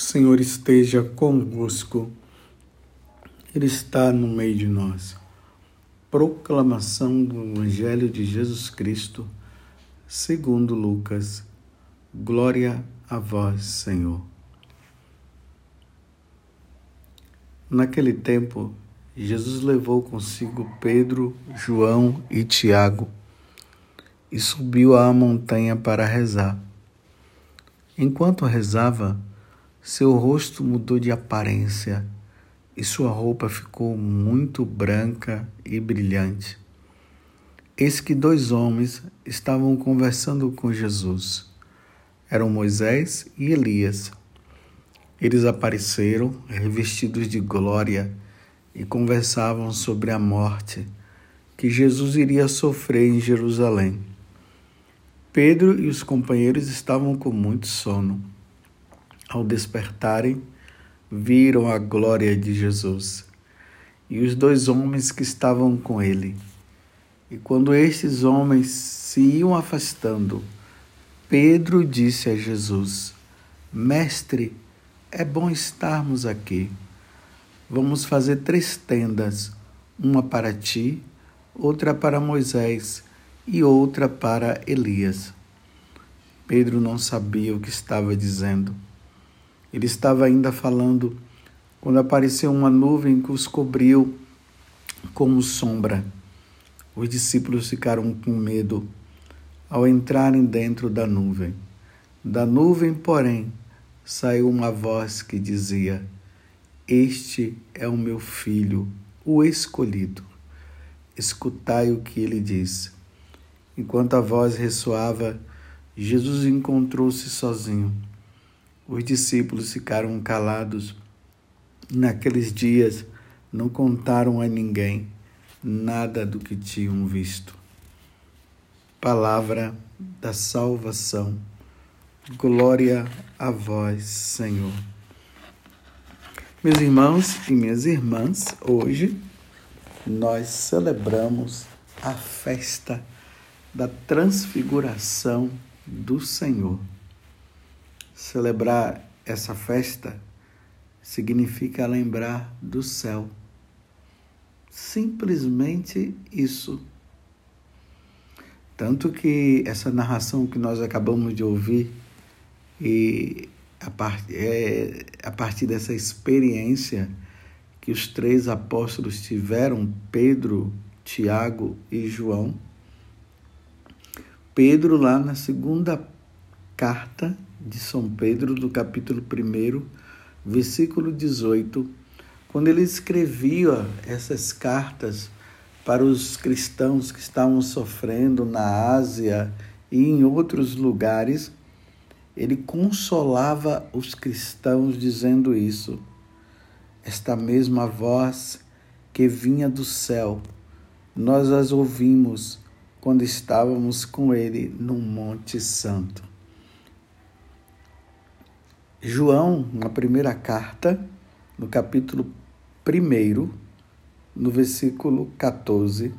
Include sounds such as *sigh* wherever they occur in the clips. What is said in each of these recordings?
Senhor esteja convosco, Ele está no meio de nós. Proclamação do Evangelho de Jesus Cristo, segundo Lucas. Glória a vós, Senhor. Naquele tempo, Jesus levou consigo Pedro, João e Tiago e subiu à montanha para rezar. Enquanto rezava, seu rosto mudou de aparência e sua roupa ficou muito branca e brilhante. Eis que dois homens estavam conversando com Jesus. Eram Moisés e Elias. Eles apareceram revestidos de glória e conversavam sobre a morte que Jesus iria sofrer em Jerusalém. Pedro e os companheiros estavam com muito sono. Ao despertarem, viram a glória de Jesus e os dois homens que estavam com ele. E quando estes homens se iam afastando, Pedro disse a Jesus: Mestre, é bom estarmos aqui. Vamos fazer três tendas, uma para ti, outra para Moisés e outra para Elias. Pedro não sabia o que estava dizendo. Ele estava ainda falando quando apareceu uma nuvem que os cobriu como sombra. Os discípulos ficaram com medo ao entrarem dentro da nuvem. Da nuvem, porém, saiu uma voz que dizia: Este é o meu filho, o escolhido. Escutai o que ele diz. Enquanto a voz ressoava, Jesus encontrou-se sozinho. Os discípulos ficaram calados. Naqueles dias não contaram a ninguém nada do que tinham visto. Palavra da salvação. Glória a vós, Senhor. Meus irmãos e minhas irmãs, hoje nós celebramos a festa da transfiguração do Senhor. Celebrar essa festa significa lembrar do céu. Simplesmente isso. Tanto que essa narração que nós acabamos de ouvir, e a, part, é, a partir dessa experiência que os três apóstolos tiveram, Pedro, Tiago e João, Pedro, lá na segunda carta de São Pedro, do capítulo 1, versículo 18, quando ele escrevia essas cartas para os cristãos que estavam sofrendo na Ásia e em outros lugares, ele consolava os cristãos dizendo isso. Esta mesma voz que vinha do céu, nós as ouvimos quando estávamos com ele no Monte Santo. João, na primeira carta, no capítulo 1, no versículo 14,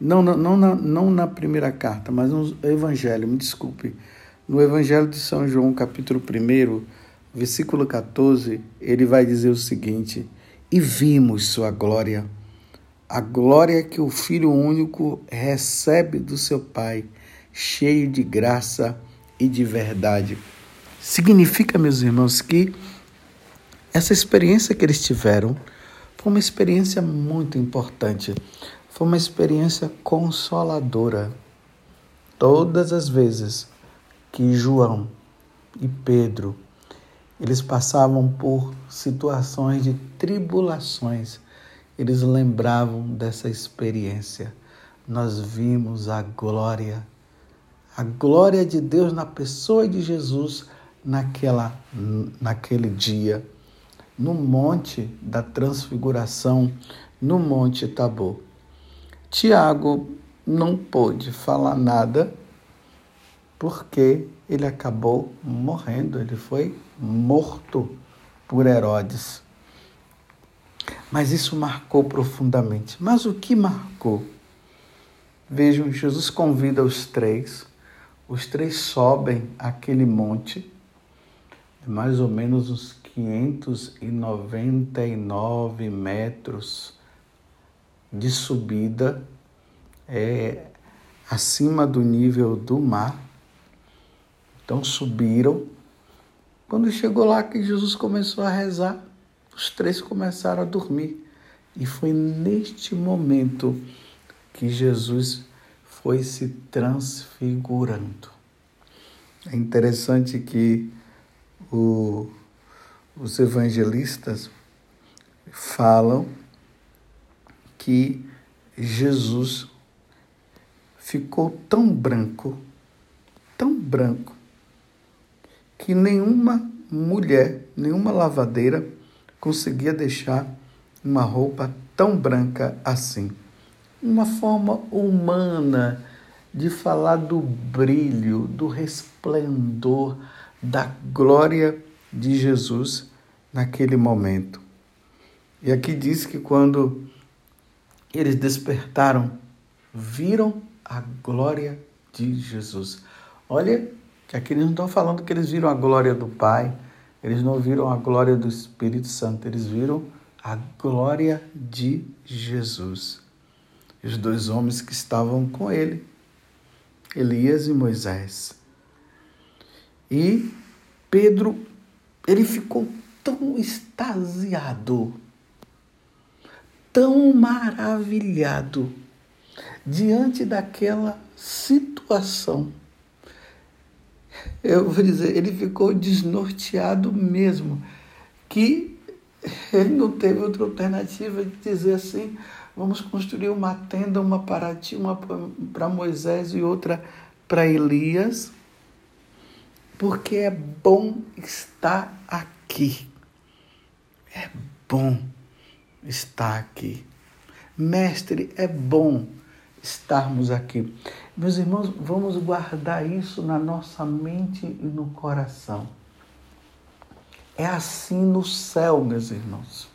não, não, não, na, não na primeira carta, mas no Evangelho, me desculpe, no Evangelho de São João, capítulo 1, versículo 14, ele vai dizer o seguinte: E vimos sua glória, a glória que o Filho único recebe do seu Pai, cheio de graça e de verdade. Significa, meus irmãos, que essa experiência que eles tiveram foi uma experiência muito importante, foi uma experiência consoladora. Todas as vezes que João e Pedro eles passavam por situações de tribulações, eles lembravam dessa experiência. Nós vimos a glória, a glória de Deus na pessoa de Jesus naquela, naquele dia, no Monte da Transfiguração, no Monte Tabor. Tiago não pôde falar nada porque ele acabou morrendo, ele foi morto por Herodes. Mas isso marcou profundamente. Mas o que marcou? Vejam, Jesus convida os três, os três sobem aquele monte mais ou menos uns 599 metros de subida, é, acima do nível do mar. Então subiram. Quando chegou lá que Jesus começou a rezar, os três começaram a dormir. E foi neste momento que Jesus foi se transfigurando. É interessante que o, os evangelistas falam que Jesus ficou tão branco, tão branco, que nenhuma mulher, nenhuma lavadeira conseguia deixar uma roupa tão branca assim. Uma forma humana de falar do brilho, do resplendor, da glória de Jesus naquele momento. E aqui diz que quando eles despertaram, viram a glória de Jesus. Olha, que aqui eles não estão falando que eles viram a glória do Pai, eles não viram a glória do Espírito Santo, eles viram a glória de Jesus. Os dois homens que estavam com ele, Elias e Moisés. E Pedro, ele ficou tão extasiado, tão maravilhado diante daquela situação. Eu vou dizer, ele ficou desnorteado mesmo, que ele não teve outra alternativa de dizer assim: vamos construir uma tenda, uma para ti, uma para Moisés e outra para Elias, porque é bom estar aqui. É bom estar aqui. Mestre, é bom estarmos aqui. Meus irmãos, vamos guardar isso na nossa mente e no coração. É assim no céu, meus irmãos.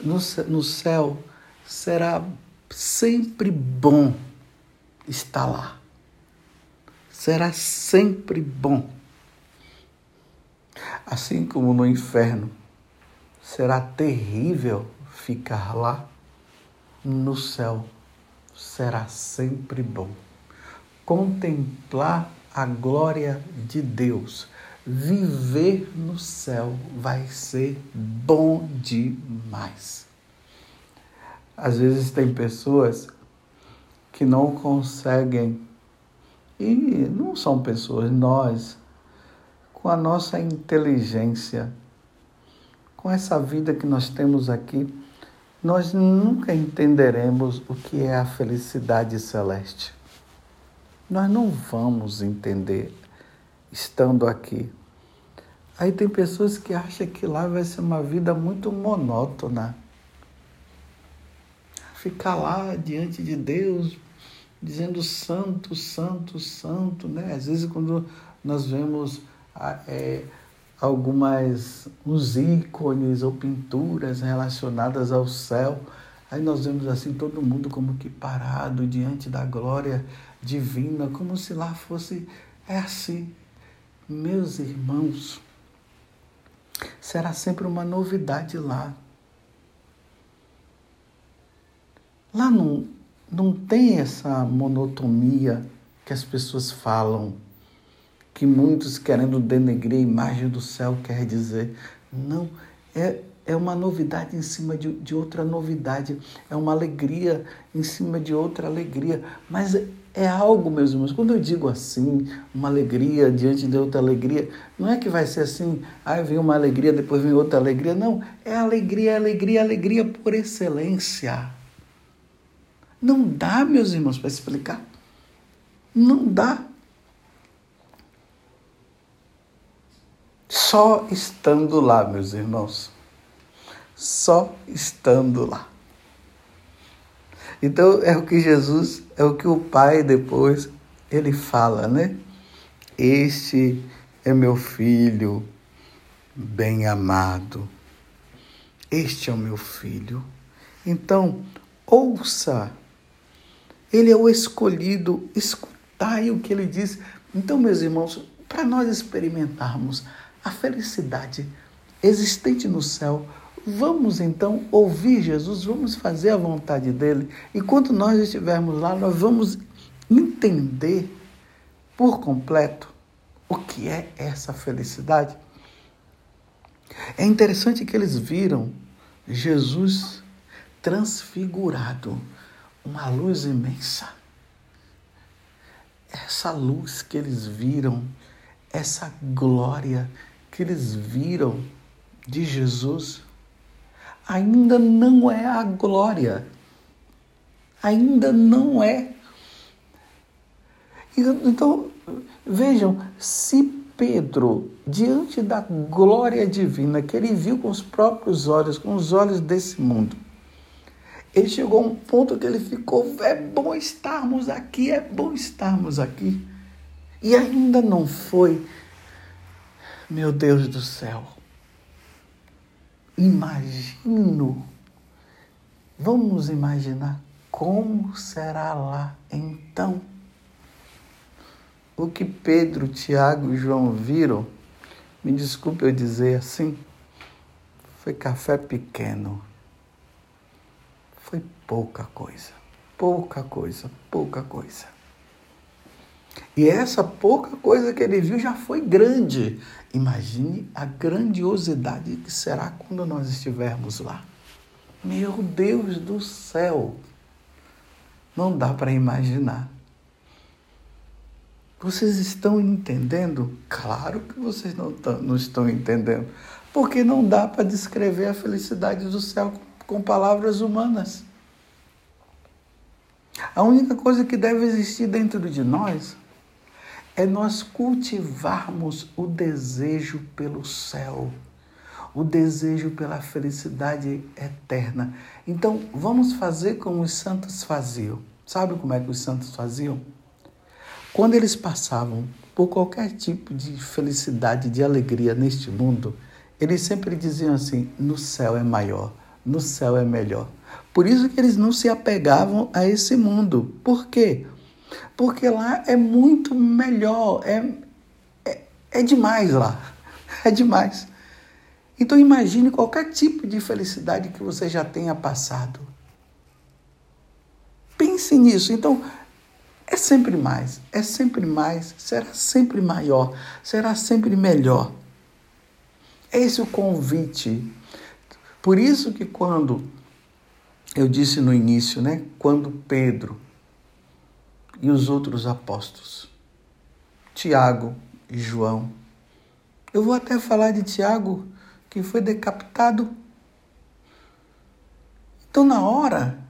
No, no céu será sempre bom estar lá. Será sempre bom. Assim como no inferno, será terrível ficar lá. No céu será sempre bom. Contemplar a glória de Deus, viver no céu vai ser bom demais. Às vezes tem pessoas que não conseguem, e não são pessoas, nós, com a nossa inteligência, com essa vida que nós temos aqui, nós nunca entenderemos o que é a felicidade celeste. Nós não vamos entender estando aqui. Aí tem pessoas que acham que lá vai ser uma vida muito monótona. Ficar lá diante de Deus, dizendo santo, santo, santo, né? Às vezes quando nós vemos ah, é, algumas uns ícones ou pinturas relacionadas ao céu. Aí nós vemos assim todo mundo como que parado diante da glória divina, como se lá fosse é assim. Meus irmãos, será sempre uma novidade lá. Lá não, não tem essa monotonia que as pessoas falam que muitos querendo denegrir a imagem do céu quer dizer. Não, é, é uma novidade em cima de, de outra novidade, é uma alegria em cima de outra alegria, mas é, algo, meus irmãos, quando eu digo assim, uma alegria diante de outra alegria, não é que vai ser assim, aí vem uma alegria, depois vem outra alegria, não, é alegria, alegria, alegria por excelência. Não dá, meus irmãos, para explicar. Não dá. Só estando lá, meus irmãos. Só estando lá. Então é o que Jesus, é o que o Pai depois ele fala, né? Este é meu filho bem amado. Este é o meu filho. Então, ouça. Ele é o escolhido, escutai o que ele diz. Então, meus irmãos, para nós experimentarmos a felicidade existente no céu. Vamos então ouvir Jesus, vamos fazer a vontade dele. E quando nós estivermos lá, nós vamos entender por completo o que é essa felicidade. É interessante que eles viram Jesus transfigurado, uma luz imensa. Essa luz que eles viram, essa glória que eles viram de Jesus, ainda não é a glória, ainda não é. Então, vejam, se Pedro, diante da glória divina que ele viu com os próprios olhos, com os olhos desse mundo, ele chegou a um ponto que ele ficou: é bom estarmos aqui, é bom estarmos aqui. E ainda não foi, meu Deus do céu. Imagino, vamos imaginar como será lá então o que Pedro, Tiago e João viram, me desculpe eu dizer assim, foi café pequeno. Foi pouca coisa, pouca coisa, pouca coisa. E essa pouca coisa que ele viu já foi grande. Imagine a grandiosidade que será quando nós estivermos lá. Meu Deus do céu! Não dá para imaginar. Vocês estão entendendo? Claro que vocês não, não estão entendendo. Porque não dá para descrever a felicidade do céu com, palavras humanas. A única coisa que deve existir dentro de nós é nós cultivarmos o desejo pelo céu, o desejo pela felicidade eterna. Então, vamos fazer como os santos faziam. Sabe como é que os santos faziam? Quando eles passavam por qualquer tipo de felicidade, de alegria neste mundo, eles sempre diziam assim: no céu é maior, no céu é melhor. Por isso que eles não se apegavam a esse mundo. Por quê? Porque lá é muito melhor, é, é, é demais lá, *laughs* é demais. Então imagine qualquer tipo de felicidade que você já tenha passado. Pense nisso. Então, é sempre mais, é sempre mais, será sempre maior, será sempre melhor. É esse o convite. Por isso que quando eu disse no início, né, quando Pedro e os outros apóstolos, Tiago e João, eu vou até falar de Tiago que foi decapitado. Então, na hora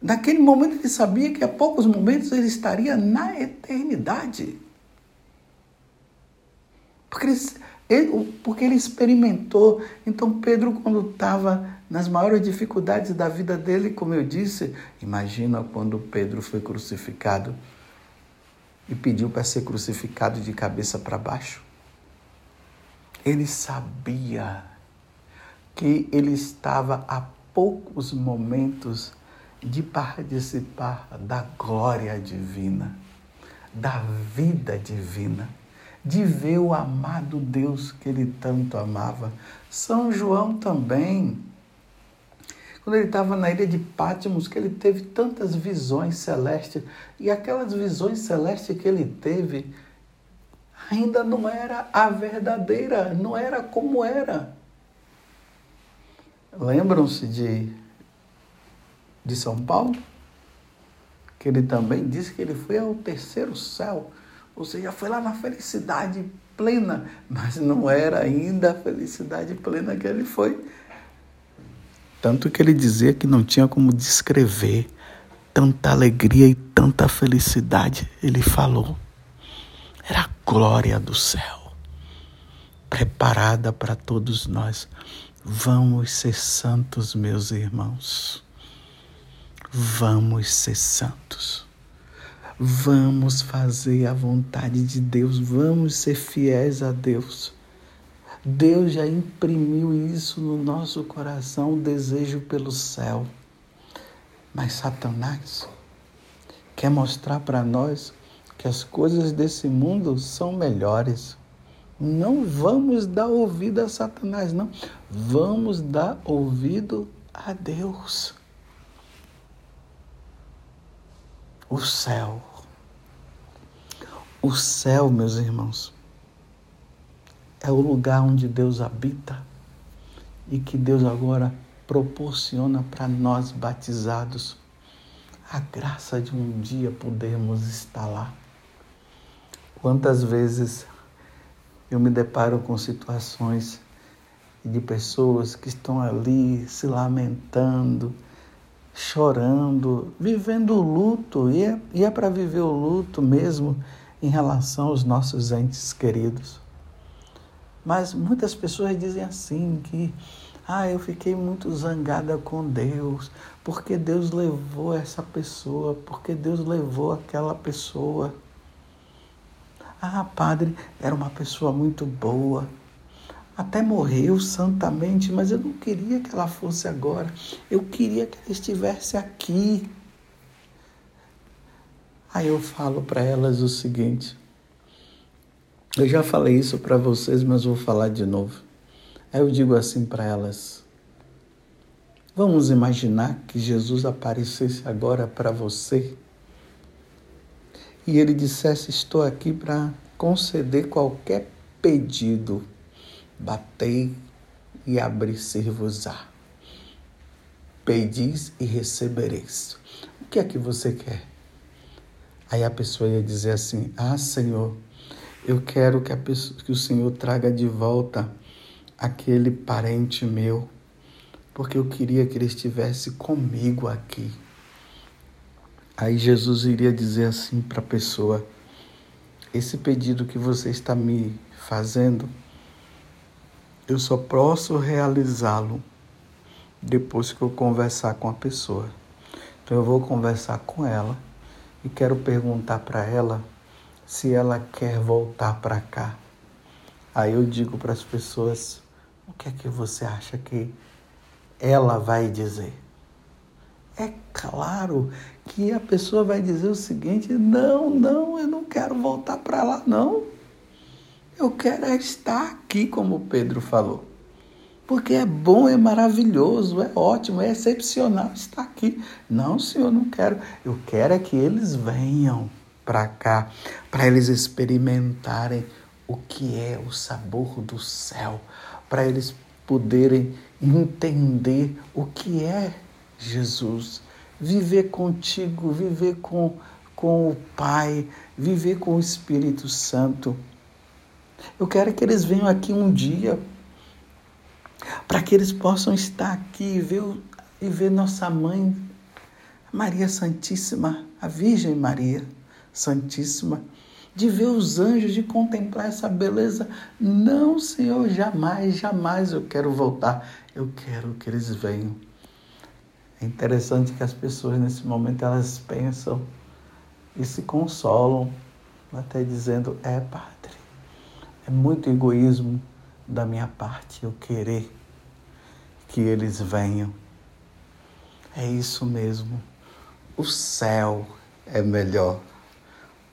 Naquele momento ele sabia que a poucos momentos ele estaria na eternidade. Porque ele, porque ele experimentou. Então, Pedro, quando estava nas maiores dificuldades da vida dele, como eu disse, imagina quando Pedro foi crucificado e pediu para ser crucificado de cabeça para baixo. Ele sabia que ele estava a poucos momentos de participar da glória divina, da vida divina, de ver o amado Deus que ele tanto amava. São João também. Quando ele estava na ilha de Pátimos, que ele teve tantas visões celestes, e aquelas visões celestes que ele teve ainda não era a verdadeira, não era como era. Lembram-se de de São Paulo, que ele também disse que ele foi ao terceiro céu, ou seja, foi lá na felicidade plena, mas não era ainda a felicidade plena que ele foi. Tanto que ele dizia que não tinha como descrever tanta alegria e tanta felicidade. Ele falou. Era a glória do céu, preparada para todos nós. Vamos ser santos, meus irmãos. Vamos ser santos. Vamos fazer a vontade de Deus. Vamos ser fiéis a Deus. Deus já imprimiu isso no nosso coração, o desejo pelo céu. Mas Satanás quer mostrar para nós que as coisas desse mundo são melhores. Não vamos dar ouvido a Satanás, não. Vamos dar ouvido a Deus. O céu. O céu, meus irmãos, é o lugar onde Deus habita e que Deus agora proporciona para nós batizados a graça de um dia podermos estar lá. Quantas vezes eu me deparo com situações de pessoas que estão ali se lamentando, chorando, vivendo o luto, e é, e é para viver o luto mesmo em relação aos nossos entes queridos. Mas muitas pessoas dizem assim que ah, eu fiquei muito zangada com Deus, porque Deus levou essa pessoa, porque Deus levou aquela pessoa. Ah, padre, era uma pessoa muito boa. Até morreu santamente, mas eu não queria que ela fosse agora. Eu queria que ela estivesse aqui. Aí eu falo para elas o seguinte: eu já falei isso para vocês, mas vou falar de novo. Aí eu digo assim para elas: Vamos imaginar que Jesus aparecesse agora para você e ele dissesse: Estou aqui para conceder qualquer pedido. Batei e abrir-se-vos-á. Pedis e recebereis. O que é que você quer? Aí a pessoa ia dizer assim: Ah, Senhor, eu quero que, pessoa, que o Senhor traga de volta aquele parente meu, porque eu queria que ele estivesse comigo aqui. Aí Jesus iria dizer assim para a pessoa: Esse pedido que você está me fazendo, eu só posso realizá-lo depois que eu conversar com a pessoa. Então eu vou conversar com ela e quero perguntar para ela se ela quer voltar para cá. Aí eu digo para as pessoas: o que é que você acha que ela vai dizer? É claro que a pessoa vai dizer o seguinte: não, não, eu não quero voltar para lá, não. Eu quero é estar aqui, como Pedro falou. Porque é bom, é maravilhoso, é ótimo, é excepcional estar aqui. Não, senhor, não quero. Eu quero é que eles venham para cá, para eles experimentarem o que é o sabor do céu, para eles poderem entender o que é Jesus, viver contigo, viver com, com o Pai, viver com o Espírito Santo. Eu quero que eles venham aqui um dia para que eles possam estar aqui e ver, e ver nossa mãe, Maria Santíssima, a Virgem Maria Santíssima, de ver os anjos, de contemplar essa beleza. Não, Senhor, jamais, jamais eu quero voltar. Eu quero que eles venham. É interessante que as pessoas nesse momento elas pensam e se consolam, até dizendo: é, Padre, é muito egoísmo da minha parte eu querer que eles venham. É isso mesmo. O céu é melhor.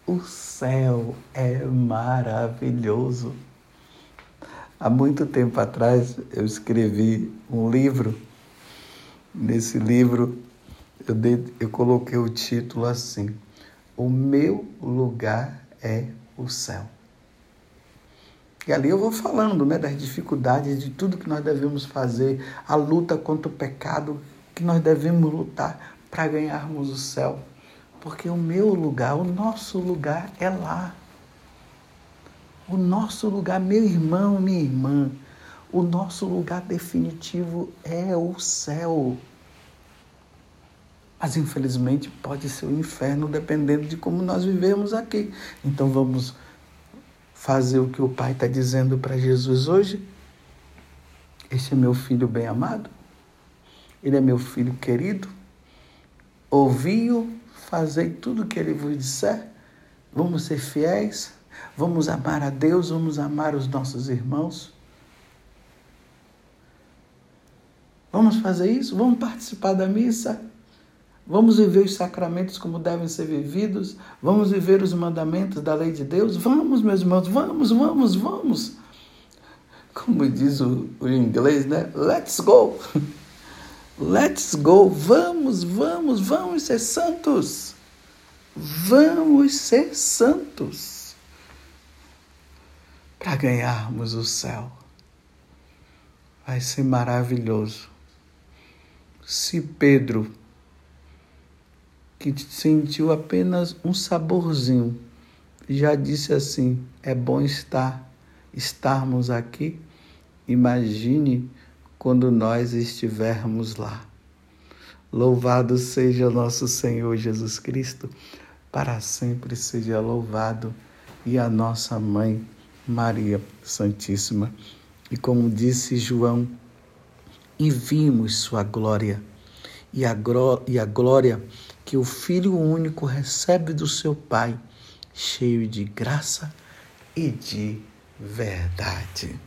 O céu é maravilhoso. Há muito tempo atrás eu escrevi um livro. Nesse livro eu, eu coloquei o título assim: O meu lugar é o céu. E ali eu vou falando né, das dificuldades, de tudo que nós devemos fazer, a luta contra o pecado, que nós devemos lutar para ganharmos o céu. Porque o meu lugar, o nosso lugar é lá. O nosso lugar, meu irmão, minha irmã, o nosso lugar definitivo é o céu. Mas infelizmente pode ser o inferno dependendo de como nós vivemos aqui. Então vamos fazer o que o Pai está dizendo para Jesus hoje. Este é meu filho bem amado, ele é meu filho querido. Ouvi-o Fazei tudo o que ele vos disser. Vamos ser fiéis. Vamos amar a Deus. Vamos amar os nossos irmãos. Vamos fazer isso? Vamos participar da missa? Vamos viver os sacramentos como devem ser vividos? Vamos viver os mandamentos da lei de Deus? Vamos, meus irmãos, vamos, vamos, vamos. Como diz o, o inglês, né? Let's go! *laughs* Let's go! Vamos, vamos, vamos ser santos! Vamos ser santos para ganharmos o céu. Vai ser maravilhoso. Se Pedro que sentiu apenas um saborzinho. Já disse assim: é bom estar, estarmos aqui. Imagine quando nós estivermos lá. Louvado seja o nosso Senhor Jesus Cristo, para sempre seja louvado, e a nossa mãe Maria Santíssima. E como disse João, e vimos sua glória, e a, glória que o Filho único recebe do seu Pai, cheio de graça e de verdade.